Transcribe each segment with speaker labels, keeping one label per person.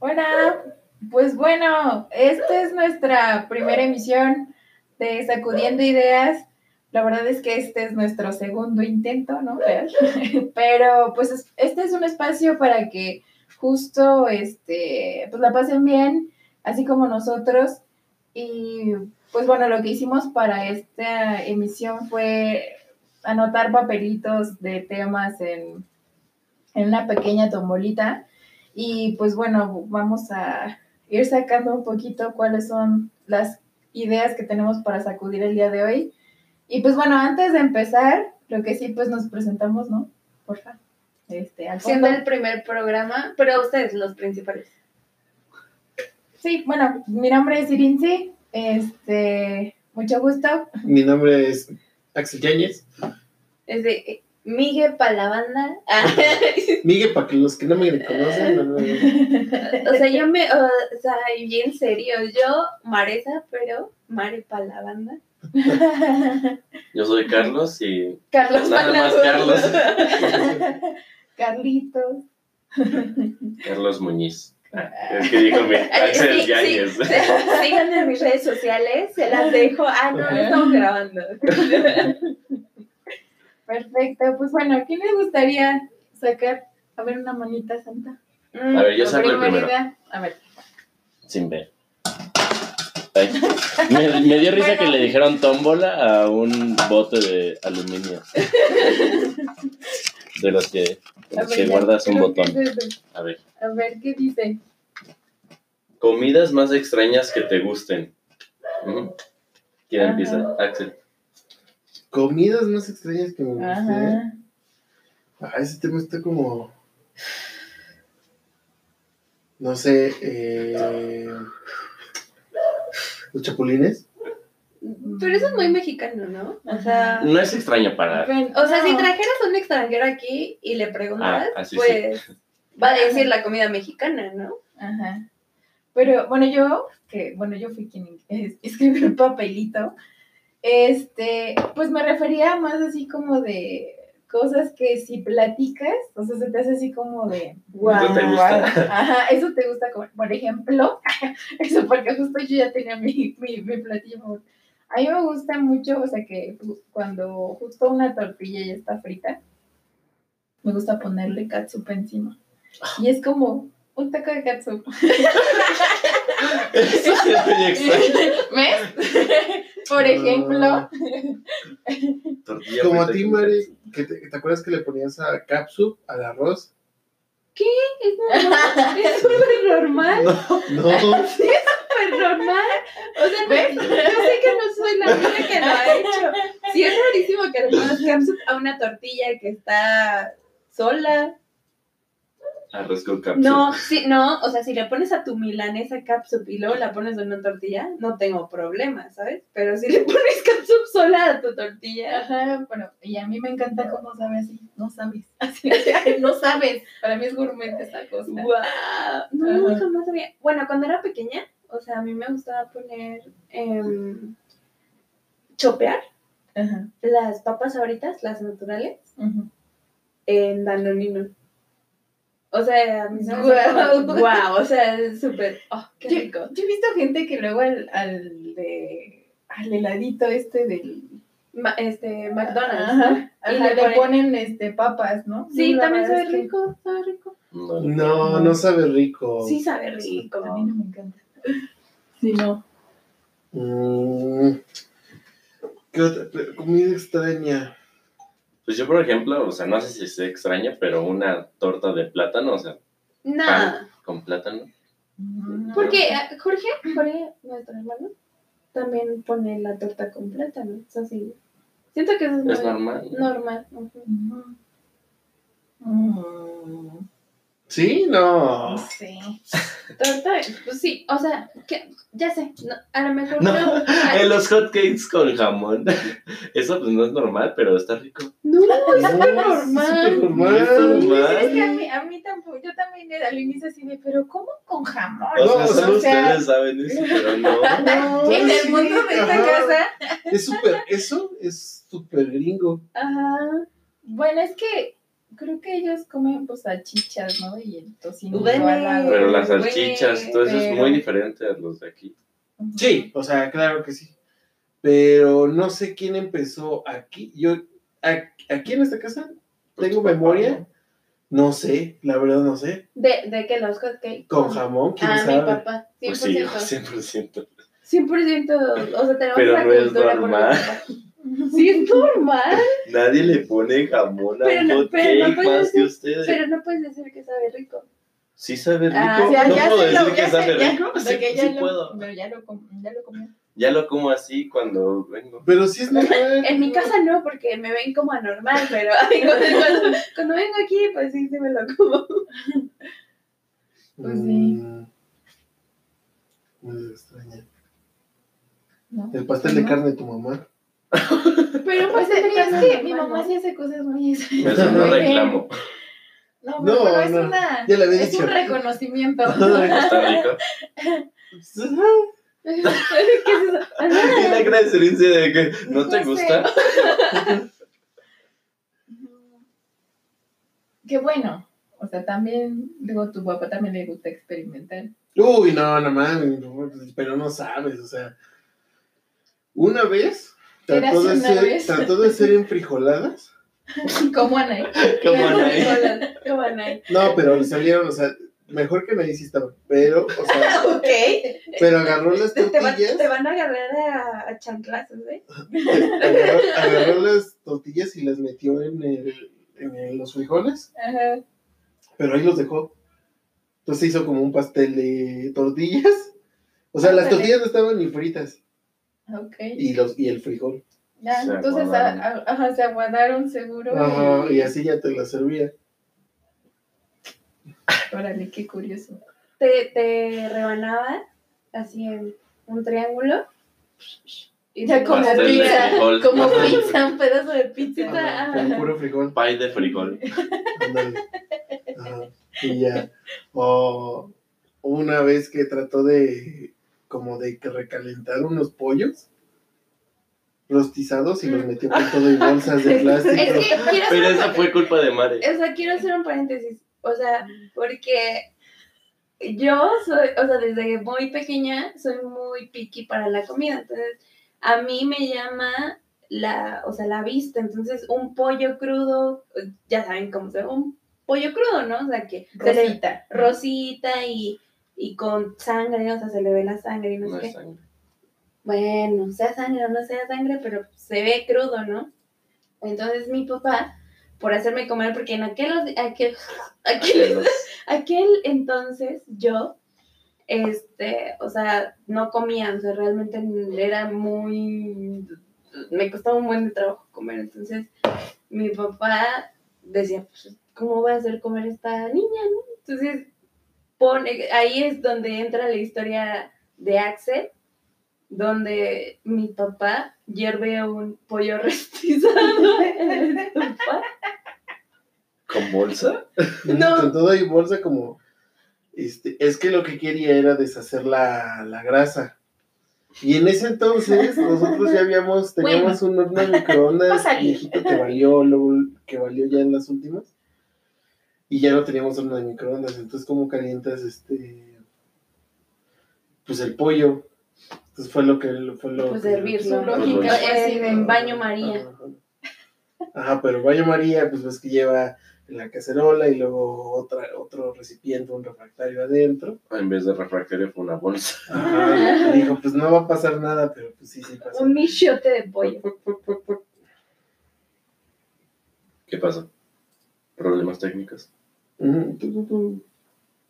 Speaker 1: Hola, pues bueno, esta es nuestra primera emisión de Sacudiendo Ideas. La verdad es que este es nuestro segundo intento, ¿no? Pero pues este es un espacio para que justo este, pues la pasen bien, así como nosotros. Y pues bueno, lo que hicimos para esta emisión fue anotar papelitos de temas en, en una pequeña tombolita. Y pues bueno, vamos a ir sacando un poquito cuáles son las ideas que tenemos para sacudir el día de hoy. Y pues bueno, antes de empezar, lo que sí, pues nos presentamos, ¿no? Porfa.
Speaker 2: Este, Siendo el primer programa, pero ustedes los principales.
Speaker 1: Sí, bueno, mi nombre es Irinzi, este, mucho gusto.
Speaker 3: Mi nombre es Axel Yáñez.
Speaker 2: Es de Miguel para la banda.
Speaker 3: Miguel para que los que no me conocen.
Speaker 2: o sea, yo me, o sea, bien serio, yo Maresa, pero Mare para la banda.
Speaker 4: Yo soy Carlos y.
Speaker 2: Carlos
Speaker 4: Nada más Carlos.
Speaker 1: Carlitos.
Speaker 4: Carlos Muñiz. Ah, es que dijo mi Axel sí, Yáñez. Sí,
Speaker 2: síganme en mis redes sociales, se las dejo. Ah, no, no estamos grabando.
Speaker 1: Perfecto, pues bueno, ¿a quién le gustaría sacar, a ver, una manita santa?
Speaker 4: a ver, yo saco el primero.
Speaker 1: A ver.
Speaker 4: Sin ver. Me, dio risa que le dijeron tómbola a un bote de aluminio. De los que, guardas un botón. a ver.
Speaker 1: A ver, ¿qué dice?
Speaker 4: Comidas más extrañas que te gusten. ¿Quién empieza? Axel.
Speaker 3: Comidas más extrañas que me gusten. Ah, ese tema está como. No sé. Eh los chapulines.
Speaker 2: Pero eso es muy mexicano, ¿no? O sea.
Speaker 4: No es extraño para.
Speaker 2: O sea, si trajeras a un extranjero aquí y le preguntas, ah, pues va a decir la comida mexicana, ¿no?
Speaker 1: Ajá. Pero bueno, yo, que bueno, yo fui quien escribió el papelito, este, pues me refería más así como de cosas que si platicas, o sea, se te hace así como de, wow,
Speaker 4: ¿Eso te gusta?
Speaker 1: Ajá, eso te gusta, como, por ejemplo, eso porque justo yo ya tenía mi, mi, mi platillo A mí me gusta mucho, o sea, que cuando justo una tortilla ya está frita, me gusta ponerle catsup encima. Y es como un taco de catsup.
Speaker 4: Eso es muy extraño.
Speaker 1: ¿Ves? Por ejemplo.
Speaker 3: Como a ti, Mari, te, ¿te, acuerdas que le ponías a capsup al arroz?
Speaker 2: ¿Qué? Es súper normal.
Speaker 3: No, no.
Speaker 2: Sí, es súper normal. O sea, ¿ves? yo sé que no soy la única que lo ha hecho. Sí, es rarísimo que le pongas capsup a una tortilla que está sola.
Speaker 4: Arroz con capsup.
Speaker 2: No, sí, no, o sea, si le pones a tu milanesa capsup y luego la pones en una tortilla, no tengo problema, ¿sabes? Pero si le pones capsup sola a tu tortilla.
Speaker 1: Ajá, bueno, y a mí me encanta cómo sabe así, no sabes. Así, no sabes. Para mí es gourmet esta cosa.
Speaker 2: ¡Guau! No, Ajá. jamás sabía. Bueno, cuando era pequeña, o sea, a mí me gustaba poner. Eh, chopear
Speaker 1: Ajá.
Speaker 2: las papas ahoritas, las naturales,
Speaker 1: Ajá.
Speaker 2: en Danonino. O sea, wow. wow, o sea, es súper, oh, qué
Speaker 1: yo,
Speaker 2: rico.
Speaker 1: Yo he visto gente que luego al, al, de, al heladito este del...
Speaker 2: Ma, este, McDonald's,
Speaker 1: Ajá,
Speaker 2: ¿no?
Speaker 1: ajá,
Speaker 2: Y
Speaker 1: le,
Speaker 2: le ponen-
Speaker 1: ponen este papas, ¿no?
Speaker 2: Sí, también sabe
Speaker 1: que
Speaker 2: rico, sabe rico.
Speaker 4: No,
Speaker 3: No, no sabe rico.
Speaker 2: Sí sabe rico.
Speaker 1: A mí no me encanta. Sí, no.
Speaker 3: Mm, ¿Qué otra comida extraña?
Speaker 4: Pues yo, por ejemplo, o sea, no sé si es extraña, pero una torta de plátano, o sea,
Speaker 2: No,
Speaker 4: pan con plátano.
Speaker 1: No.
Speaker 2: porque eh, Jorge, Jorge, nuestro hermano, también pone la torta con plátano. O sea, sí. Siento que eso es,
Speaker 4: Es
Speaker 2: muy
Speaker 4: normal.
Speaker 2: normal.
Speaker 1: Mm,
Speaker 3: ¿Sí? No.
Speaker 1: Sí.
Speaker 2: Torta, pues sí, o sea, que, ya sé, no, a lo mejor
Speaker 4: No,
Speaker 2: no.
Speaker 4: en los hotcakes con jamón. Eso pues no es normal, pero está rico.
Speaker 2: No, es
Speaker 3: No,
Speaker 2: súper
Speaker 3: es
Speaker 2: normal.
Speaker 3: súper normal.
Speaker 4: Es normal.
Speaker 1: Es que a mí, a mí tampoco, yo también al inicio así de, pero ¿cómo con jamón?
Speaker 4: O sea,
Speaker 3: No,
Speaker 4: solo
Speaker 1: o sea,
Speaker 4: ustedes saben eso, pero no.
Speaker 1: En el
Speaker 3: sí,
Speaker 1: mundo de esta
Speaker 3: ajá.
Speaker 1: casa.
Speaker 3: Es súper, eso es súper gringo.
Speaker 2: Ajá.
Speaker 1: Bueno, es que creo que ellos comen pues salchichas, ¿no? Y el tocino.
Speaker 2: Bueno,
Speaker 4: Pero las salchichas, todo eso es muy diferente a los de aquí.
Speaker 3: Sí, o sea, claro que sí. Pero no sé quién empezó aquí. Yo, aquí en esta casa, tengo
Speaker 4: papá,
Speaker 3: memoria. No sé, la verdad no sé.
Speaker 2: ¿De, de que los hotcakes?
Speaker 3: Con jamón, quién
Speaker 2: Ah, mi
Speaker 3: sabe.
Speaker 2: papá.
Speaker 4: Pues sí,
Speaker 2: 100%.
Speaker 4: 100%.
Speaker 2: 100%. O sea, tenemos
Speaker 4: Pero
Speaker 2: la
Speaker 4: no es
Speaker 2: cultura mi
Speaker 4: normal.
Speaker 2: Sí, es normal.
Speaker 4: Nadie le pone jamón a
Speaker 2: Pero
Speaker 4: un
Speaker 2: no-
Speaker 4: hot
Speaker 2: pero no
Speaker 4: cake
Speaker 2: puedes
Speaker 4: más que
Speaker 2: decir-
Speaker 4: ustedes.
Speaker 2: Pero no puedes decir que sabe rico.
Speaker 4: Sí sabe rico.
Speaker 2: Ah,
Speaker 1: O sea,
Speaker 4: no
Speaker 1: ya
Speaker 4: puedo decir
Speaker 1: lo,
Speaker 4: que
Speaker 1: ya
Speaker 4: sabe
Speaker 1: ya-
Speaker 4: rico. Sí,
Speaker 1: que ya
Speaker 4: sí
Speaker 1: lo-
Speaker 4: puedo.
Speaker 1: Pero ya lo, com- ya lo comió.
Speaker 4: Ya lo como así cuando vengo.
Speaker 3: Pero sí es normal.
Speaker 2: En mi casa no, porque me ven como anormal, pero cuando, cuando- cuando vengo aquí, pues sí, sí me lo como.
Speaker 1: Pues sí.
Speaker 3: Mm, Muy extraña.
Speaker 1: ¿no?
Speaker 3: El pastel de
Speaker 1: ¿No?
Speaker 3: carne de tu mamá.
Speaker 2: Pero
Speaker 1: Pues
Speaker 2: pues
Speaker 1: es, que mi mamá sí hace cosas muy
Speaker 4: Eso no
Speaker 1: muy bien.
Speaker 4: reclamo.
Speaker 1: No,
Speaker 3: No,
Speaker 1: pero es
Speaker 3: no,
Speaker 1: una.
Speaker 3: ya le había
Speaker 1: es
Speaker 3: dicho.
Speaker 1: un reconocimiento.
Speaker 4: La de que no te
Speaker 1: No sé.
Speaker 4: gusta.
Speaker 1: Qué bueno. O sea, también, digo, tu papá también le gusta experimentar.
Speaker 3: Uy, no, no mames, no, pero no sabes, o sea. Una vez trató de, ser, trató de ser en frijoladas.
Speaker 1: Como Ana.
Speaker 4: Como Anaí.
Speaker 2: Como Anaí.
Speaker 3: No, pero le salieron, o sea, mejor que nadie sí estaba. Pero, o sea,
Speaker 2: Ok.
Speaker 3: pero agarró las
Speaker 2: Te, te van,
Speaker 3: tortillas.
Speaker 2: te van a agarrar a, a chanclazos, ¿eh?
Speaker 3: agarró, agarró las tortillas y las metió en, el, en el- los frijoles,
Speaker 1: Ajá.
Speaker 3: pero ahí los dejó. Entonces hizo como un pastel de tortillas. O sea, las tortillas no estaban ni fritas.
Speaker 1: Ok.
Speaker 3: Y, los, y el frijol.
Speaker 1: Ya,
Speaker 4: Se
Speaker 1: entonces,
Speaker 4: aguadaron.
Speaker 1: a- a- ajá, se aguadaron seguro.
Speaker 3: Ajá, y así ya te la servía.
Speaker 1: Órale, qué curioso.
Speaker 2: Te, te rebanaba así en un triángulo. Y
Speaker 1: Ya
Speaker 4: Pastel de
Speaker 1: pizza, como pizza, un pedazo de pizza.
Speaker 3: Ajá, con puro frijol.
Speaker 4: Pie de frijol.
Speaker 3: Ajá, Y ya. O una vez que trató de como de que recalentar unos pollos rostizados y los metió con todo y bolsas de plástico.
Speaker 2: Es que quiero
Speaker 4: Pero esa fue culpa de Mare.
Speaker 2: o sea, quiero hacer un paréntesis. O sea, porque yo soy, o sea, desde muy pequeña soy muy picky para la comida. Entonces, a mí me llama la, o sea, la vista. Entonces, un pollo crudo, ya saben cómo se ve, un pollo crudo, ¿no? O sea, que se le-
Speaker 1: Rosita.
Speaker 2: rosita y, y con sangre, o sea, se le ve la sangre y no,
Speaker 4: No
Speaker 2: sé
Speaker 4: es
Speaker 2: qué.
Speaker 4: sangre.
Speaker 2: Bueno, sea sangre o no sea sangre, pero se ve crudo, ¿no? Entonces mi papá, por hacerme comer, porque en aquel, aquel, aquel, aquel entonces yo, este, o sea, no comía, o sea, realmente era muy, me costaba un buen de trabajo comer, entonces mi papá decía, pues, ¿cómo voy a hacer comer esta niña, no? Entonces, pone, ahí es donde entra la historia de Axel, donde mi papá hierve un pollo rostizado en el estufa.
Speaker 4: ¿Con bolsa?
Speaker 2: No.
Speaker 3: Con todo y bolsa como... Este, es que lo que quería era deshacer la, la grasa. Y en ese entonces nosotros ya habíamos, teníamos un horno de microondas viejito que valió, luego que valió ya en las últimas. Y ya no teníamos horno de microondas. Entonces, ¿cómo calientas este? Pues el pollo. Entonces fue lo que fue lo
Speaker 2: Pues
Speaker 3: que-
Speaker 2: hervirlo.
Speaker 1: Su lógica de
Speaker 2: En baño María.
Speaker 3: Ajá. Ajá, pero baño María, pues ves que lleva la cacerola y luego otra, otro recipiente, un refractario adentro.
Speaker 4: En vez de refractario fue una bolsa.
Speaker 3: Ajá. Dijo, pues no va a pasar nada, pero pues sí, sí pasó.
Speaker 2: Un michote de pollo.
Speaker 4: ¿Qué pasó? ¿Problemas técnicos?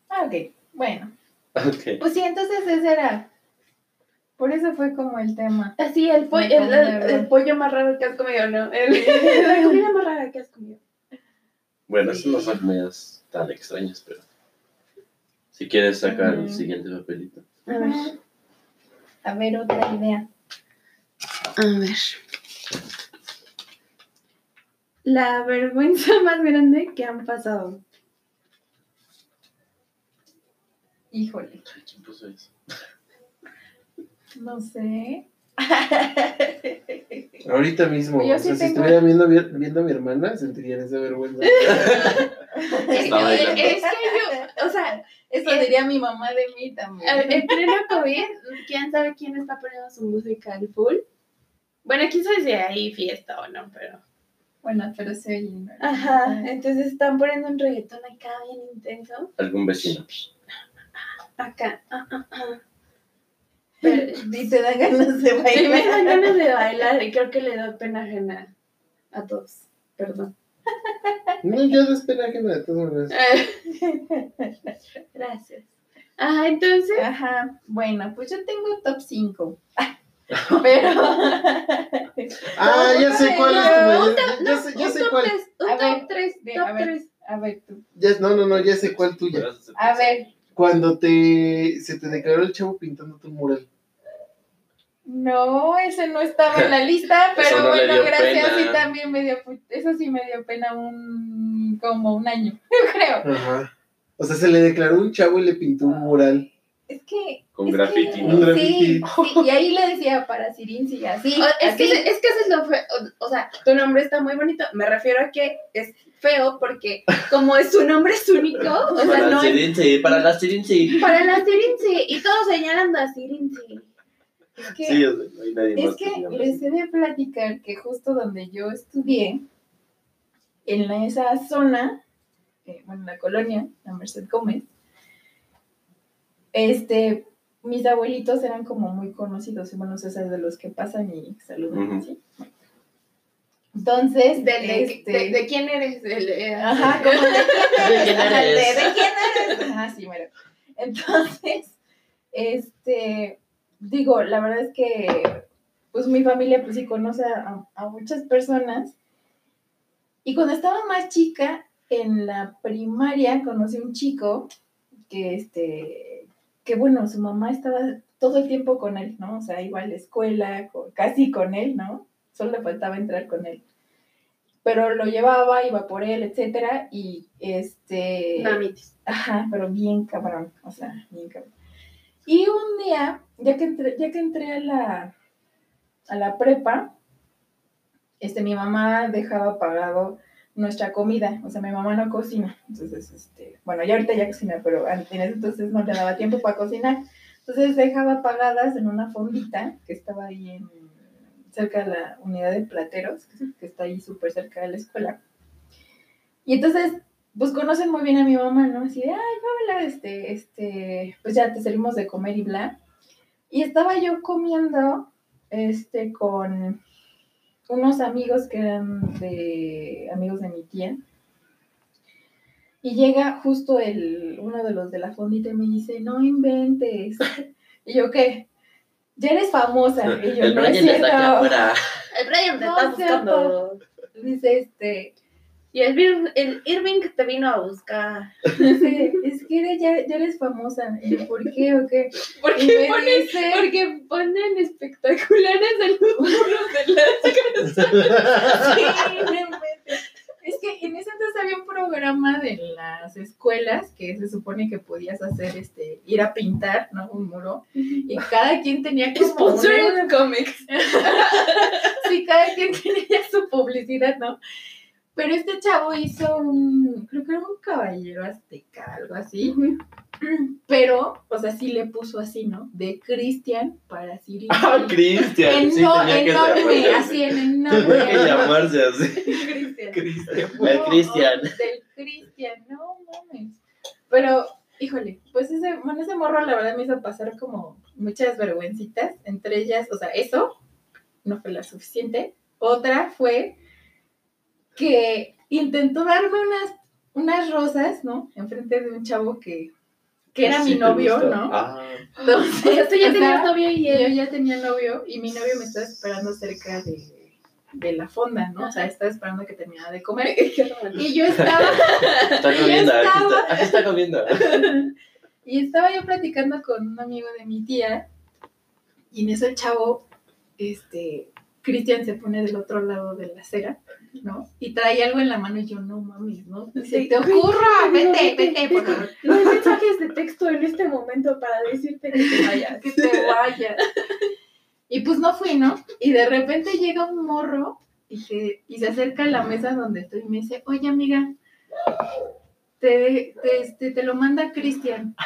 Speaker 1: Ah, ok. Bueno.
Speaker 4: Ok.
Speaker 1: Pues sí, entonces ese era. Por eso fue como el tema.
Speaker 2: Así, el, pollo, el, el- el pollo más raro que has comido, ¿no? El- la comida más rara que has comido.
Speaker 4: Bueno, esas no son comidas tan extrañas, pero. Si quieres sacar el siguiente papelito.
Speaker 2: A ver.
Speaker 1: A ver, otra idea.
Speaker 2: A ver. La vergüenza más grande que han pasado.
Speaker 1: Híjole.
Speaker 4: Ay, ¿Quién puso eso?
Speaker 1: No sé.
Speaker 3: Ahorita mismo,
Speaker 1: Yo
Speaker 3: o
Speaker 1: sí
Speaker 3: sea, si
Speaker 1: tengo-
Speaker 3: estuviera viendo, viendo a mi hermana, sentirían esa vergüenza.
Speaker 2: Es,
Speaker 4: Está bailando.
Speaker 2: es que yo, o sea,
Speaker 1: Eso
Speaker 2: Eh,
Speaker 1: diría mi mamá de mí también.
Speaker 2: al- en pleno COVID, quién sabe quién está poniendo su música al full. Bueno, quién sabe si hay fiesta o no, pero.
Speaker 1: Bueno, pero se oye. ¿no?
Speaker 2: Ajá, entonces están poniendo un reggaetón acá bien intenso.
Speaker 4: Algún vecino.
Speaker 2: Acá. ah, ah, ah. Pero,
Speaker 1: Y te dan ganas de
Speaker 2: Sí, me dan
Speaker 1: bailar.
Speaker 2: ganas de bailar y creo que le doy pena ajena a todos. Perdón.
Speaker 3: No, yo despegue ajena de todas maneras.
Speaker 2: Gracias. Ajá, entonces.
Speaker 1: Ajá, bueno, pues yo tengo un top 5. Pero.
Speaker 3: Ah, ya sé cuál es tu ya, ya sé, ya
Speaker 2: un
Speaker 3: sé
Speaker 2: top
Speaker 3: cuál.
Speaker 2: tres, un
Speaker 1: A ver,
Speaker 2: top 3,
Speaker 1: ve,
Speaker 2: top
Speaker 1: a ver.
Speaker 2: 3.
Speaker 1: A ver, tú.
Speaker 3: Ya, no, no, no, ya sé cuál tuya.
Speaker 1: A ver,
Speaker 3: Cuando te se te declaró el chavo pintando tu mural.
Speaker 1: no, ese no estaba en la lista, pero
Speaker 4: no
Speaker 1: bueno, gracias.
Speaker 4: pena.
Speaker 1: Sí, también me dio. Eso sí me dio pena un. como un año, yo creo.
Speaker 3: Ajá. O sea, se le declaró un chavo y le pintó un mural.
Speaker 1: Es que.
Speaker 4: Con
Speaker 1: es
Speaker 4: graffiti,
Speaker 1: que-
Speaker 3: ¿no? Graffiti.
Speaker 1: Sí, sí, y ahí le decía para Sirinzi, así.
Speaker 2: es, que, es que eso es lo feo. O, o sea, tu nombre está muy bonito. Me refiero a que es feo porque, como es su nombre es único, o sea,
Speaker 4: Para
Speaker 2: no
Speaker 4: la
Speaker 2: es.
Speaker 4: Sirinzi, para la Sirinzi.
Speaker 2: Para la Sirinzi. Y todos señalando a Sirinzi.
Speaker 1: Es que-
Speaker 4: Sí, o sea, no hay nadie
Speaker 1: Es
Speaker 4: más
Speaker 1: que les he de platicar que justo donde yo estudié, en la- esa zona, eh, bueno, en la colonia, la Merced Gómez, este, mis abuelitos eran como muy conocidos, y bueno, esos de los que pasan y saludan,
Speaker 4: Ujú.
Speaker 1: ¿sí? Entonces,
Speaker 2: ¿De, de,
Speaker 1: este,
Speaker 2: de- de quién eres? Eh,
Speaker 1: Ajá, de quién
Speaker 4: ¿De
Speaker 1: eres. de- quién eres? Ajá, sí, mero. Entonces, este, digo, la verdad es que, pues mi familia, pues sí conoce a, a muchas personas. Y cuando estaba más chica, en la primaria, conocí un chico que, este, que bueno, su mamá estaba todo el tiempo con él, ¿no? O sea, iba a la escuela, casi con él, ¿no? Solo le faltaba entrar con él pero lo llevaba, iba por él, etcétera, y este,
Speaker 2: Mamitis.
Speaker 1: ajá, pero bien cabrón, o sea, bien cabrón. Y un día, ya que entré, ya que entré a la, a la prepa, este, mi mamá dejaba pagado nuestra comida, o sea, mi mamá no cocina, entonces, este, bueno, ya ahorita ya cocina, pero en ese entonces no le daba tiempo para cocinar, entonces dejaba pagadas en una fondita que estaba ahí en, cerca de la unidad de plateros, que, está ahí súper cerca de la escuela. Y entonces, pues conocen muy bien a mi mamá, ¿no? Así de, ay, Paola, este, este, pues ya te servimos de comer y bla. Y estaba yo comiendo, este, con unos amigos que eran de, amigos de mi tía. Y llega justo el, uno de los de la fondita y me dice, no inventes. Y yo, ¿qué? Ya eres famosa. Y yo,
Speaker 4: El
Speaker 1: no es
Speaker 4: Brian está aquí
Speaker 1: cierto".
Speaker 4: afuera.
Speaker 2: El Brian te
Speaker 1: No,
Speaker 2: está
Speaker 1: cierto.
Speaker 2: buscando.
Speaker 1: Dice, este,
Speaker 2: Y el, el Irving te vino a buscar.
Speaker 1: dice, es que eres- ya, ya eres famosa. Yo, ¿por qué o qué?
Speaker 2: ¿Por qué ponen,
Speaker 1: dice-
Speaker 2: porque ponen espectaculares muros de las
Speaker 1: Sí, no inventes. Es que en ese entonces había un programa de las escuelas que se supone que podías hacer, este, ir a pintar, ¿no? Un muro. Y cada quien tenía como una-
Speaker 2: Sponsored Comics.
Speaker 1: Sí, cada quien tenía su publicidad, ¿no? Pero este chavo hizo un, creo que era un caballero azteca, algo así. Pero, o sea, sí le puso así, ¿no? De Cristian para Siri.
Speaker 4: Ah, Cristian.
Speaker 1: En
Speaker 4: Sí,
Speaker 1: enorme, así en
Speaker 4: Tenía que
Speaker 1: enorme.
Speaker 4: llamarse así.
Speaker 1: Cristian.
Speaker 4: El Cristian.
Speaker 1: Del Cristian, no mames. Pero, híjole, pues ese, bueno, ese morro la verdad me hizo pasar como muchas vergüencitas. Entre ellas, o sea, eso no fue la suficiente. Otra fue que intentó darme unas, unas rosas, ¿no? Enfrente de un chavo que, que era
Speaker 4: Sí
Speaker 1: mi novio. ¿no?
Speaker 4: Ah,
Speaker 1: Entonces,
Speaker 2: O sea, tú ya tenías novio y
Speaker 1: yo
Speaker 2: él.
Speaker 1: ya tenía novio y mi novio me estaba esperando cerca de, de la fonda, ¿no? O sea, estaba esperando que terminara de comer. Y yo estaba,
Speaker 4: está
Speaker 1: Yo
Speaker 4: comiendo. Aquí
Speaker 1: estaba-
Speaker 4: está, aquí está comiendo.
Speaker 1: y estaba yo platicando con un amigo de mi tía, y en eso el chavo, este, Cristian se pone del otro lado de la acera, ¿no? Y trae algo en la mano y yo, no mames, ¿no? Se
Speaker 2: Sí.
Speaker 1: te ocurra, vete,
Speaker 2: vete,
Speaker 1: vete, por favor.
Speaker 2: No hay mensajes de texto en este momento para decirte que te vayas.
Speaker 1: que te vayas. Y pues no fui, ¿no? Y de repente llega un morro y se, y se acerca a la mesa donde estoy y me dice, oye amiga, te, te, este, te lo manda Cristian.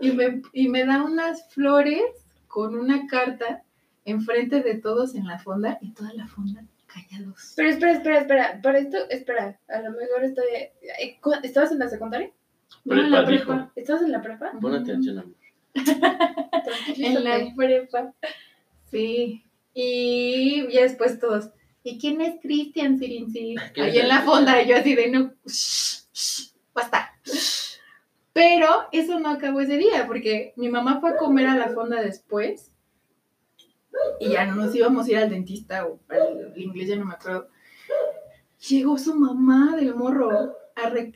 Speaker 1: Y me, y me da unas flores con una carta enfrente de todos en la fonda y toda la fonda callados.
Speaker 2: Pero espera, espera, espera. Para esto, espera. A lo mejor estoy. eh, ¿Estabas en la secundaria?
Speaker 1: No, en la
Speaker 4: Prepa, dijo.
Speaker 1: prepa.
Speaker 2: ¿Estabas en la prepa?
Speaker 4: Pon atención, amor.
Speaker 1: En la prepa. Sí. Y ya después todos. ¿Y quién es Cristian Sirinzi?
Speaker 4: ¿Quién
Speaker 1: Ahí en la fonda, y yo así de no. shh, shh, basta. Pero eso no acabó ese día, porque mi mamá fue a comer a la fonda después. Y ya no nos íbamos a ir al dentista o al inglés, ya no me acuerdo. Llegó su mamá del morro a, re-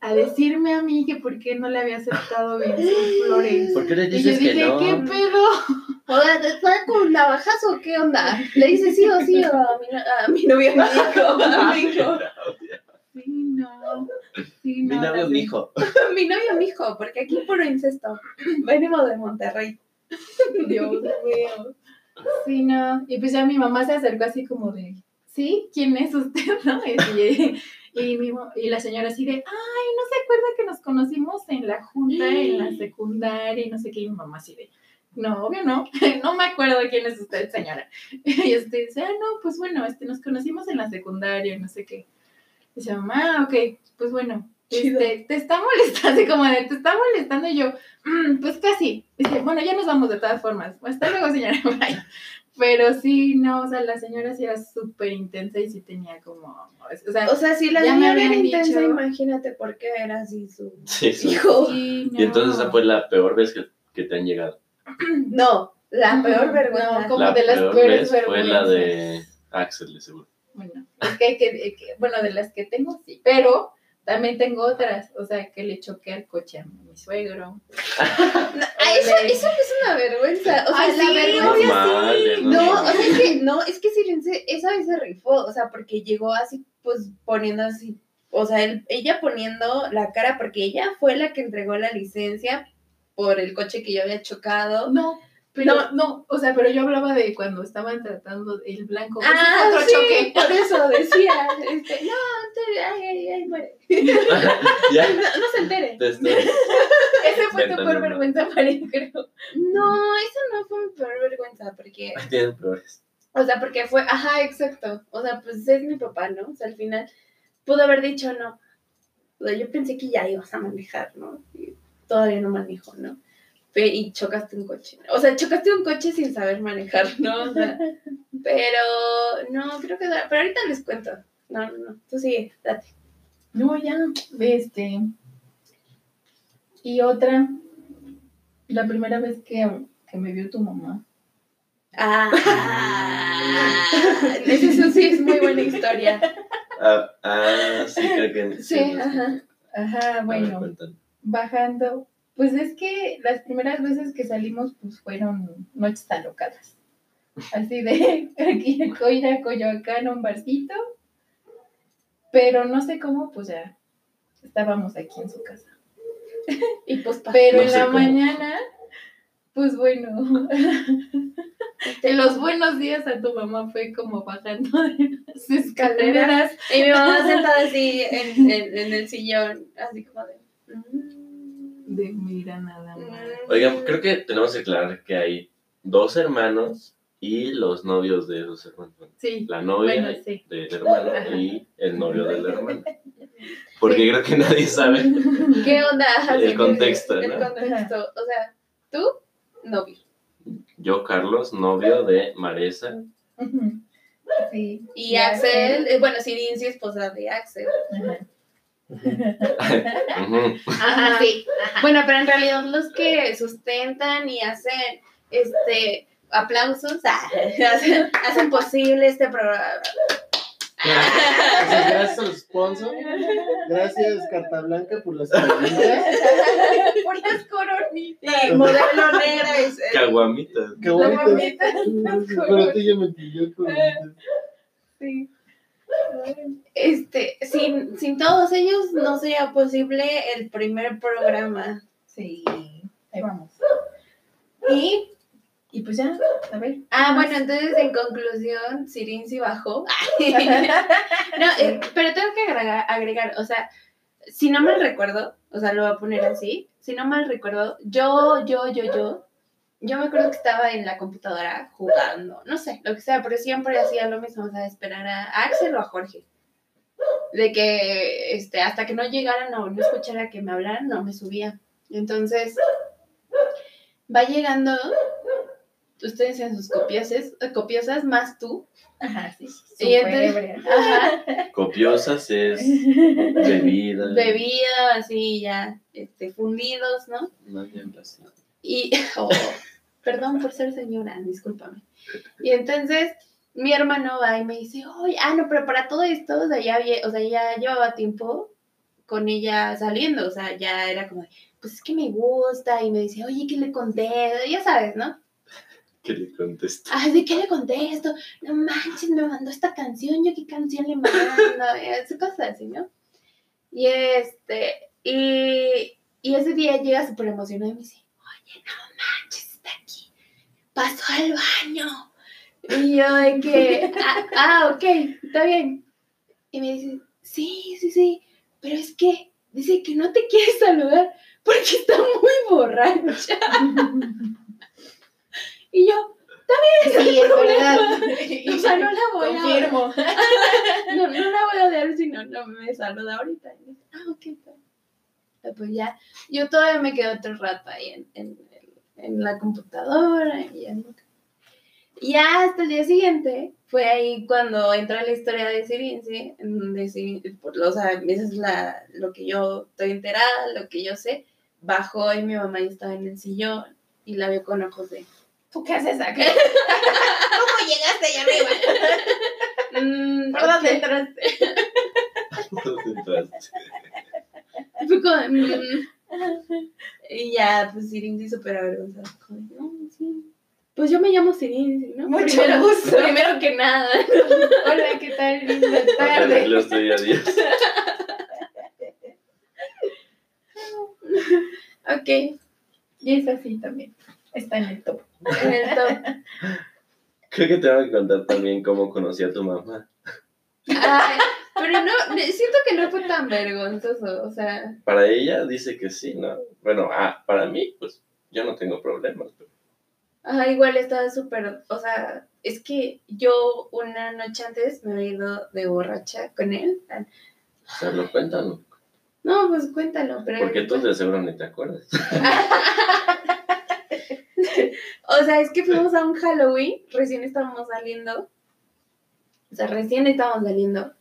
Speaker 1: a decirme a mí que por qué no le había aceptado bien sus flores.
Speaker 4: ¿Por qué le
Speaker 1: Y yo
Speaker 4: dices
Speaker 1: dije,
Speaker 4: que no?
Speaker 1: ¿qué pedo?
Speaker 2: O sea, ¿te está con navajazo o qué onda? Le dice sí o sí a mi, no- a mi novio, mi hijo. A mi hijo.
Speaker 1: Sí, no. Sí,
Speaker 4: Mi
Speaker 1: no,
Speaker 4: novio,
Speaker 1: así.
Speaker 4: mi hijo.
Speaker 2: Mi novio, mi hijo, porque aquí puro incesto. Venimos de Monterrey.
Speaker 1: Dios mío. Sí, no. Y pues ya mi mamá se acercó así como de, ¿sí? ¿Quién es usted? ¿No? Y, y, mi y la señora así de, ay, ¿no se acuerda que nos conocimos en la junta, en la secundaria y no sé qué? Y mi mamá así de, no, obvio no, no me acuerdo quién es usted, señora. Y este dice, ah, no, pues bueno, este, nos conocimos en la secundaria y no sé qué. Y dice, mamá, ah, ok, pues bueno. Este, te está molestando, así como de, te está molestando y yo, "Mm, pues casi. Dice, bueno, ya nos vamos de todas formas. Hasta luego, señora. Bye. Pero sí, no, o sea, la señora sí era súper intensa y sí tenía como, o sea,
Speaker 2: O sea, si la señora era intensa,
Speaker 1: dicho.
Speaker 2: imagínate por qué era así su
Speaker 4: Sí, sí.
Speaker 2: hijo.
Speaker 1: sí,
Speaker 4: Y entonces esa fue la peor vez que, que te han llegado.
Speaker 2: No, la peor vergüenza.
Speaker 1: No, como
Speaker 4: la
Speaker 1: de las
Speaker 4: peor
Speaker 1: peores
Speaker 4: vez fue la de
Speaker 1: vergüenzas.
Speaker 4: Axel, de seguro.
Speaker 1: Bueno, es que que, hay que- bueno, de las que tengo, sí, pero también tengo otras, o sea, que le choqué al coche a mi suegro.
Speaker 2: Ay, eso, eso no es una vergüenza. O sea,
Speaker 1: Ay,
Speaker 2: la
Speaker 1: sí,
Speaker 2: vergüenza.
Speaker 1: sí.
Speaker 2: No, o sea, es que, no, es que Silense, esa vez se rifó, o sea, porque llegó así, pues, poniendo así, o sea, él- ella poniendo la cara, porque ella fue la que entregó la licencia por el coche que yo había chocado.
Speaker 1: No, pero no, o sea, pero yo hablaba de cuando estaban tratando el blanco.
Speaker 2: Ah,
Speaker 1: otro
Speaker 2: sí,
Speaker 1: choque.
Speaker 2: por eso decía, este, no, te- ay, ay, ay, muere.
Speaker 4: ya,
Speaker 2: No, no se entere.
Speaker 4: te estoy-
Speaker 1: Ese fue tu peor vergüenza para él, creo.
Speaker 2: No, eso no fue mi peor vergüenza, porque
Speaker 4: Tienes peores.
Speaker 2: O sea, porque fue, ajá, exacto. O sea, pues es mi papá, ¿no? O sea, al final pudo haber dicho no. O sea, yo pensé que ya ibas a manejar, ¿no? Y todavía no manejo, ¿no? Y chocaste un coche. O sea, chocaste un coche sin saber manejar, ¿no? O sea, pero no, creo que. Pero ahorita les cuento. No, no, no. Tú sigue, date.
Speaker 1: No, ya, este. Y otra, la primera vez que, que me vio tu mamá.
Speaker 2: Ah, eso sí es muy buena historia.
Speaker 4: Ah, ah, sí, creo que
Speaker 2: Sí, ajá.
Speaker 1: Ajá,
Speaker 4: ver,
Speaker 1: bueno, bajando. Pues es que las primeras veces que salimos, pues fueron noches alocadas. Así de aquí ir a Coyoacán a un barcito. Pero no sé cómo, pues ya estábamos aquí en su casa.
Speaker 2: Y pues,
Speaker 1: Pero
Speaker 4: No
Speaker 1: en la
Speaker 4: cómo.
Speaker 1: mañana, pues bueno, en los buenos días a tu mamá fue como bajando de las escaleras.
Speaker 2: Y mi mamá sentada así en, en, en el sillón, así como de. mm,
Speaker 1: De mira nada más.
Speaker 4: Oigan, creo que tenemos que aclarar que hay dos hermanos y los novios de esos hermanos.
Speaker 1: Sí,
Speaker 4: La novia
Speaker 1: bueno, sí.
Speaker 4: del hermano y el novio del hermano. Porque creo que nadie sabe.
Speaker 2: ¿Qué onda?
Speaker 4: El
Speaker 2: sí,
Speaker 4: contexto,
Speaker 2: El
Speaker 4: ¿no?
Speaker 2: contexto. O sea, tú, novio.
Speaker 4: Yo, Carlos, novio de Maresa.
Speaker 1: Sí.
Speaker 2: Y Axel, eh, bueno, Sirin sí esposa de Axel.
Speaker 1: Ajá.
Speaker 2: Sí. Bueno, pero en realidad los que sustentan y hacen este aplausos, ah, hacen, hacen posible este programa.
Speaker 3: Gracias, sponsors. Gracias, Carta Blanca, por las preguntas.
Speaker 1: Por las coronitas.
Speaker 2: Y modelo negra.
Speaker 4: Caguamitas.
Speaker 3: Bonitas. Pero tú ya me entendió con
Speaker 1: Sí.
Speaker 2: Este, sin, sin todos ellos no sería posible el primer programa.
Speaker 1: Sí. Ahí vamos. Y Y pues ya, a ver.
Speaker 2: Ah,
Speaker 1: ¿qué
Speaker 2: bueno, entonces en conclusión, Sirin sí bajó. no, eh, pero tengo que agregar, agregar, o sea, si no mal recuerdo, o sea, lo voy a poner así, si no mal recuerdo, yo, yo, yo, yo, yo me acuerdo que estaba en la computadora jugando, no sé, lo que sea, pero siempre hacía lo mismo, o sea, esperar a Axel o a Jorge. De que este, hasta que no llegaran o no escuchara que me hablaran, no me subía. Entonces, va llegando, ustedes en sus copiosas, copiosas más tú.
Speaker 1: Ajá, sí.
Speaker 2: Y entonces-
Speaker 1: ebria.
Speaker 2: Ajá.
Speaker 4: Copiosas es bebida.
Speaker 2: bebida, así ya, este, fundidos, ¿no?
Speaker 4: Más bien así.
Speaker 2: Y, oh, perdón por ser señora, discúlpame. Y entonces mi hermano va y me dice, oye, ah, no, pero para todo esto, o sea, ya, había- o sea, ya llevaba tiempo con ella saliendo, o sea, ya era como, de, pues es que me gusta, y me dice, oye, ¿qué le conté? Ya sabes, ¿no?
Speaker 4: ¿Qué le contesto?
Speaker 2: Ay, ¿de qué le contesto? No manches, me mandó esta canción, yo qué canción le mando, esas cosas así, ¿no? Y este, y, y ese día llega súper emocionado y me dice, no manches, está aquí, pasó al baño. Y yo de que, ah, ah, ok, está bien. Y me dice, sí, sí, sí, pero es que dice que no te quiere saludar porque está muy borracha. Y yo,
Speaker 1: Sí, es verdad.
Speaker 2: o sea, no la voy a
Speaker 1: Confirmo.
Speaker 2: no, no la voy a odiar si no, no me saluda ahorita. Y dice, ah, ok, está bien. Pues ya, yo todavía me quedo otro rato ahí en, en, en la computadora y ya. ya hasta el día siguiente fue ahí cuando entró la historia de Sirin, ¿sí? En donde Sirin- por- o sea, eso es la, lo que yo estoy enterada, lo que yo sé. Bajó y mi mamá ya estaba en el sillón y la vio con ojos de...
Speaker 1: ¿Tú qué haces aquí? ¿Cómo llegaste allá arriba?
Speaker 2: "Mm,
Speaker 1: ¿Por dónde
Speaker 2: ok".
Speaker 1: entraste?
Speaker 4: Entraste.
Speaker 2: Fue como, de, "Mm". Y ya, pues Sirin sí súper avergonzada. Como, de, no, sí. Pues yo me llamo Sirin, ¿no?
Speaker 1: Mucho
Speaker 2: primero,
Speaker 1: gusto.
Speaker 2: Primero que nada.
Speaker 1: Hola, ¿qué tal? Linda
Speaker 4: Tarde.
Speaker 1: tarde.
Speaker 4: Los estoy adiós.
Speaker 2: Ok,
Speaker 1: Y es así también. Está en el top.
Speaker 2: en el top.
Speaker 4: Creo que tengo que contar también cómo conocí a tu mamá.
Speaker 2: Ay, pero no, siento que no fue tan vergonzoso, o sea,
Speaker 4: Para ella dice que sí, ¿no? Bueno, ah, para mí, pues yo no tengo problemas. pero-
Speaker 2: ajá, igual estaba súper, o sea, es que yo una noche antes me había ido de borracha con él.
Speaker 4: O sea, lo cuentan.
Speaker 2: No, pues cuéntalo, pero...
Speaker 4: Porque tú de seguro ni te acuerdas.
Speaker 2: O sea, es que fuimos a un Halloween, recién estábamos saliendo. O sea, recién estábamos saliendo.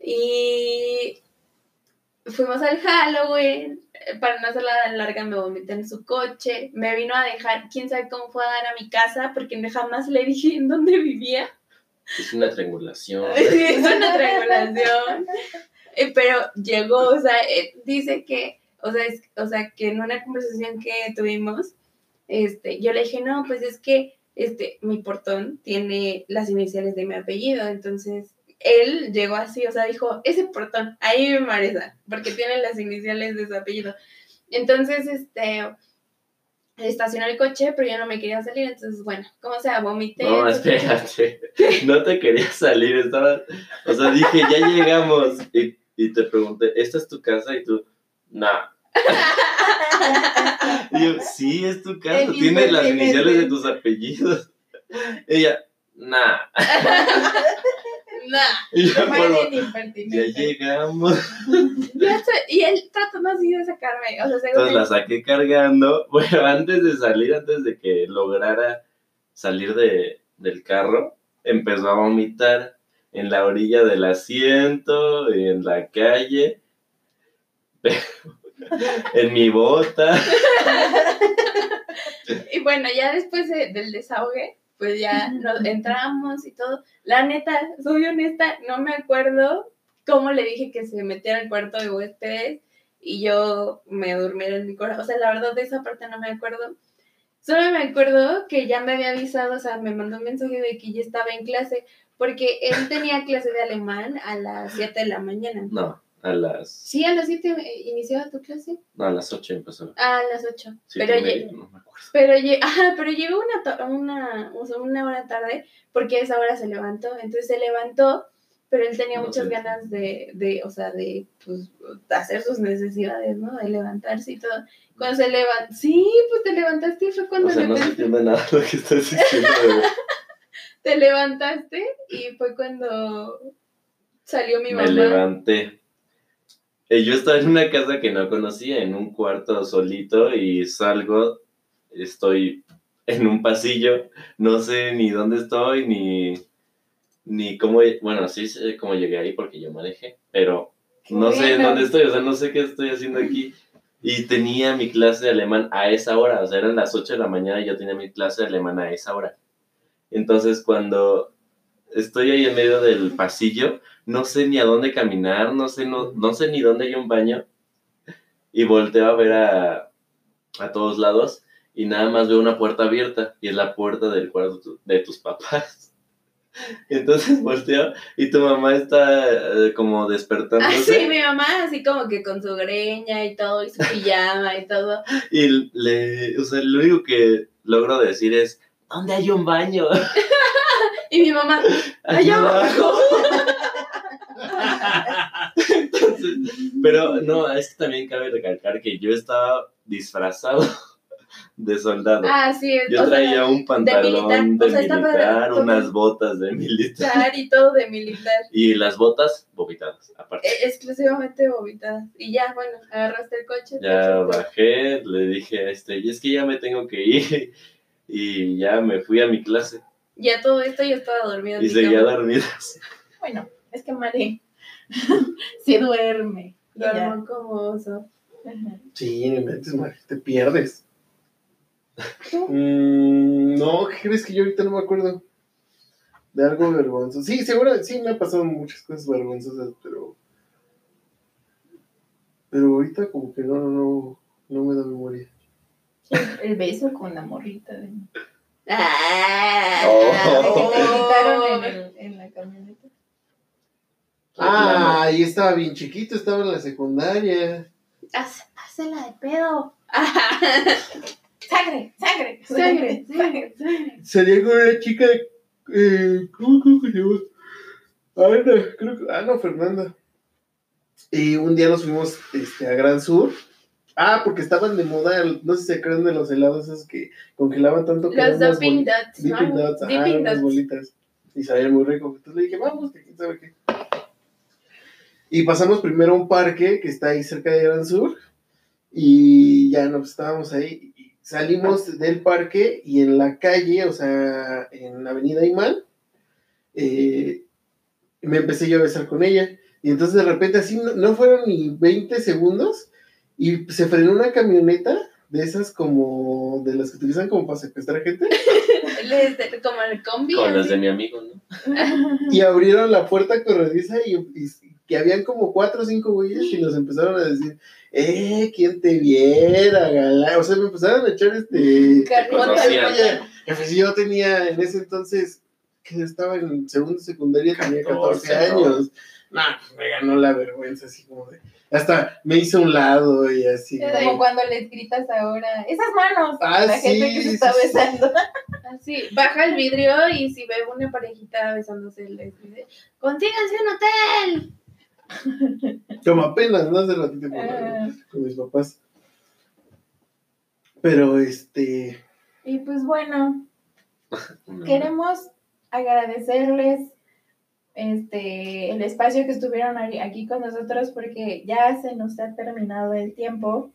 Speaker 2: Y fuimos al Halloween. eh, Para no hacerla larga, me vomité en su coche. Me vino a dejar, quién sabe cómo fue a dar a mi casa, porque jamás le dije en dónde vivía.
Speaker 4: Es una triangulación.
Speaker 2: es una triangulación. Eh, Pero llegó, o sea, eh, dice que, o sea, es- o sea, que en una conversación que tuvimos, este, yo le dije, no, pues es que este, mi portón tiene las iniciales de mi apellido, entonces él llegó así, o sea, dijo, ese portón, ahí me Marisa, porque tiene las iniciales de su apellido. Entonces, este, estacionó el coche, pero yo no me quería salir, entonces, bueno, como sea, vomité.
Speaker 4: No, espérate. No te quería salir, estaba. O sea, dije, ya llegamos. Y, y te pregunté, ¿esta es tu casa? Y tú, no. Y yo, sí, es tu casa. Tiene las iniciales de tus apellidos. Ella, nah. Y ya llegamos.
Speaker 2: Ya sé, y él tratando así de sacarme, o sea,
Speaker 4: Entonces
Speaker 2: él-
Speaker 4: la saqué cargando. Bueno, antes de salir, antes de que lograra salir de, del carro, empezó a vomitar en la orilla del asiento, en la calle, en mi bota.
Speaker 2: Y bueno, ya después de- del desahogue, pues ya nos entramos y todo. La neta, soy honesta, no me acuerdo cómo le dije que se metiera al cuarto de huéspedes y yo me durmiera en mi corazón. O sea, la verdad de esa parte no me acuerdo. Solo me acuerdo que ya me había avisado, o sea, me mandó un mensaje de que ya estaba en clase, porque él tenía clase de alemán a las 7 de la mañana.
Speaker 4: No, A las,
Speaker 2: Sí, a las 7 iniciaba tu clase.
Speaker 4: no, a las 8 empezó.
Speaker 2: Ah, a las 8.
Speaker 4: Siete
Speaker 2: Pero, lle-
Speaker 4: no me acuerdo.
Speaker 2: pero, lle- ajá, pero llegó una, una, una hora tarde porque a esa hora se levantó. Entonces se levantó, pero él tenía
Speaker 4: No
Speaker 2: muchas
Speaker 4: sé.
Speaker 2: ganas de, de, o sea, de pues, hacer sus necesidades, ¿no? De levantarse y todo. Cuando se levantó, sí, pues te levantaste y fue cuando
Speaker 4: O sea, no se entiende nada lo que estás diciendo.
Speaker 2: te levantaste y fue cuando salió mi
Speaker 4: Me
Speaker 2: mamá.
Speaker 4: levanté. Eh, Yo estaba en una casa que no conocía, en un cuarto solito, y salgo, estoy en un pasillo, no sé ni dónde estoy, ni, ni cómo, bueno, sí sé cómo llegué ahí porque yo manejé, pero no sé dónde estoy, o sea, no sé qué estoy haciendo aquí. Y tenía mi clase de alemán a esa hora, o sea, eran las 8 de la mañana y yo tenía mi clase de alemán a esa hora. Entonces, cuando estoy ahí en medio del pasillo, no sé ni a dónde caminar, no sé, no, no sé ni dónde hay un baño. Y volteo a ver a, a todos lados y nada más veo una puerta abierta y es la puerta del cuarto de tus papás. Entonces volteo y tu mamá está eh, como
Speaker 2: Ah,
Speaker 4: despertándose.
Speaker 2: sí, mi mamá así como que con su greña y todo, y su pijama y todo.
Speaker 4: Y le, o sea, lo único que logro decir es, ¿dónde hay un baño?
Speaker 2: Y mi mamá, allá abajo.
Speaker 4: Entonces, pero no, es que también cabe recalcar que yo estaba disfrazado de soldado.
Speaker 2: Ah, sí,
Speaker 4: yo
Speaker 2: sea,
Speaker 4: traía un pantalón de
Speaker 2: o sea,
Speaker 4: militar, unas botas de militar
Speaker 2: y todo de militar.
Speaker 4: y las botas vomitadas, aparte.
Speaker 2: Eh, Exclusivamente vomitadas. Y ya, bueno, agarraste el coche.
Speaker 4: Ya bajé, le dije, este, y es que ya me tengo que ir y ya me fui a mi clase
Speaker 2: Ya todo esto yo estaba dormida. en
Speaker 4: y
Speaker 2: mi
Speaker 4: seguía
Speaker 2: cama.
Speaker 4: dormida.
Speaker 1: Bueno, es que Mari sí duerme.
Speaker 2: Duermo como oso.
Speaker 1: Ajá.
Speaker 3: Sí, no inventes, Mari, te pierdes.
Speaker 2: ¿Tú?
Speaker 3: Mm, no, ¿qué crees que yo ahorita no me acuerdo? De algo vergonzoso. Sí, seguro, sí me han pasado muchas cosas vergonzosas, pero. Pero ahorita como que no, no, no me da memoria.
Speaker 1: El beso con la morrita de
Speaker 2: Ah,
Speaker 4: Oh.
Speaker 1: que te gritaron en, en la camioneta.
Speaker 3: Ah, y estaba bien chiquito, estaba en la secundaria.
Speaker 2: Haz- Hazela de pedo.
Speaker 1: ¡Sangre! ¡Sangre!
Speaker 2: Sangre, sangre, sangre.
Speaker 3: Salía con una chica, eh, ¿cómo, cómo se llama? Ana, creo que, ah, no, Fernanda. Y un día nos fuimos este, a Gran Sur. Ah, porque estaban de moda, no sé si se acuerdan de los helados esos que congelaban tanto que
Speaker 2: Los Dipping Dots. ¿no?
Speaker 3: Dipping Dots, ajá,
Speaker 2: Dipping Dots.
Speaker 3: bolitas. Y sabían muy rico. Entonces le dije, vamos, que quién sabe qué. Y pasamos primero a un parque que está ahí cerca de Gran Sur. Y ya nos estábamos ahí. y Salimos del parque y en la calle, o sea, en la avenida Imán, eh, me empecé yo a besar con ella. Y entonces de repente, así no, no fueron ni 20 segundos, y se frenó una camioneta de esas como, de las que utilizan como para secuestrar gente.
Speaker 2: Como el combi.
Speaker 4: Con las de mi amigo, ¿no?
Speaker 3: y abrieron la puerta corrediza y, y que habían como cuatro o cinco güeyes y nos empezaron a decir, eh, ¿quién te viera, galán? O sea, me empezaron a echar este...
Speaker 2: Carnota,
Speaker 3: si yo tenía en ese entonces, que estaba en segundo secundaria, tenía 14
Speaker 4: 14, ¿no?
Speaker 3: años. Nah, me ganó la vergüenza, así como de... Hasta me hice a un lado y así.
Speaker 1: Es como cuando les gritas ahora, esas manos,
Speaker 3: Ah,
Speaker 1: la gente que se
Speaker 3: sí,
Speaker 1: está
Speaker 3: sí.
Speaker 1: besando.
Speaker 2: Así, baja el vidrio y si ve una parejita besándose, les dice, consíganse un hotel.
Speaker 3: Como apenas, ¿no? Hace ratito con,
Speaker 1: Ah,
Speaker 3: con mis papás. Pero, este...
Speaker 1: y pues bueno, queremos agradecerles este el espacio que estuvieron aquí con nosotros porque ya se nos ha terminado el tiempo.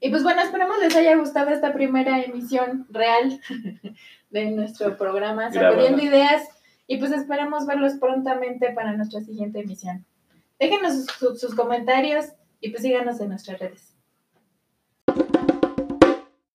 Speaker 1: Y pues bueno, esperemos les haya gustado esta primera emisión real de nuestro programa. Sacudiendo Ideas y pues esperamos verlos prontamente para nuestra siguiente emisión. Déjenos sus, sus comentarios y pues síganos en nuestras redes.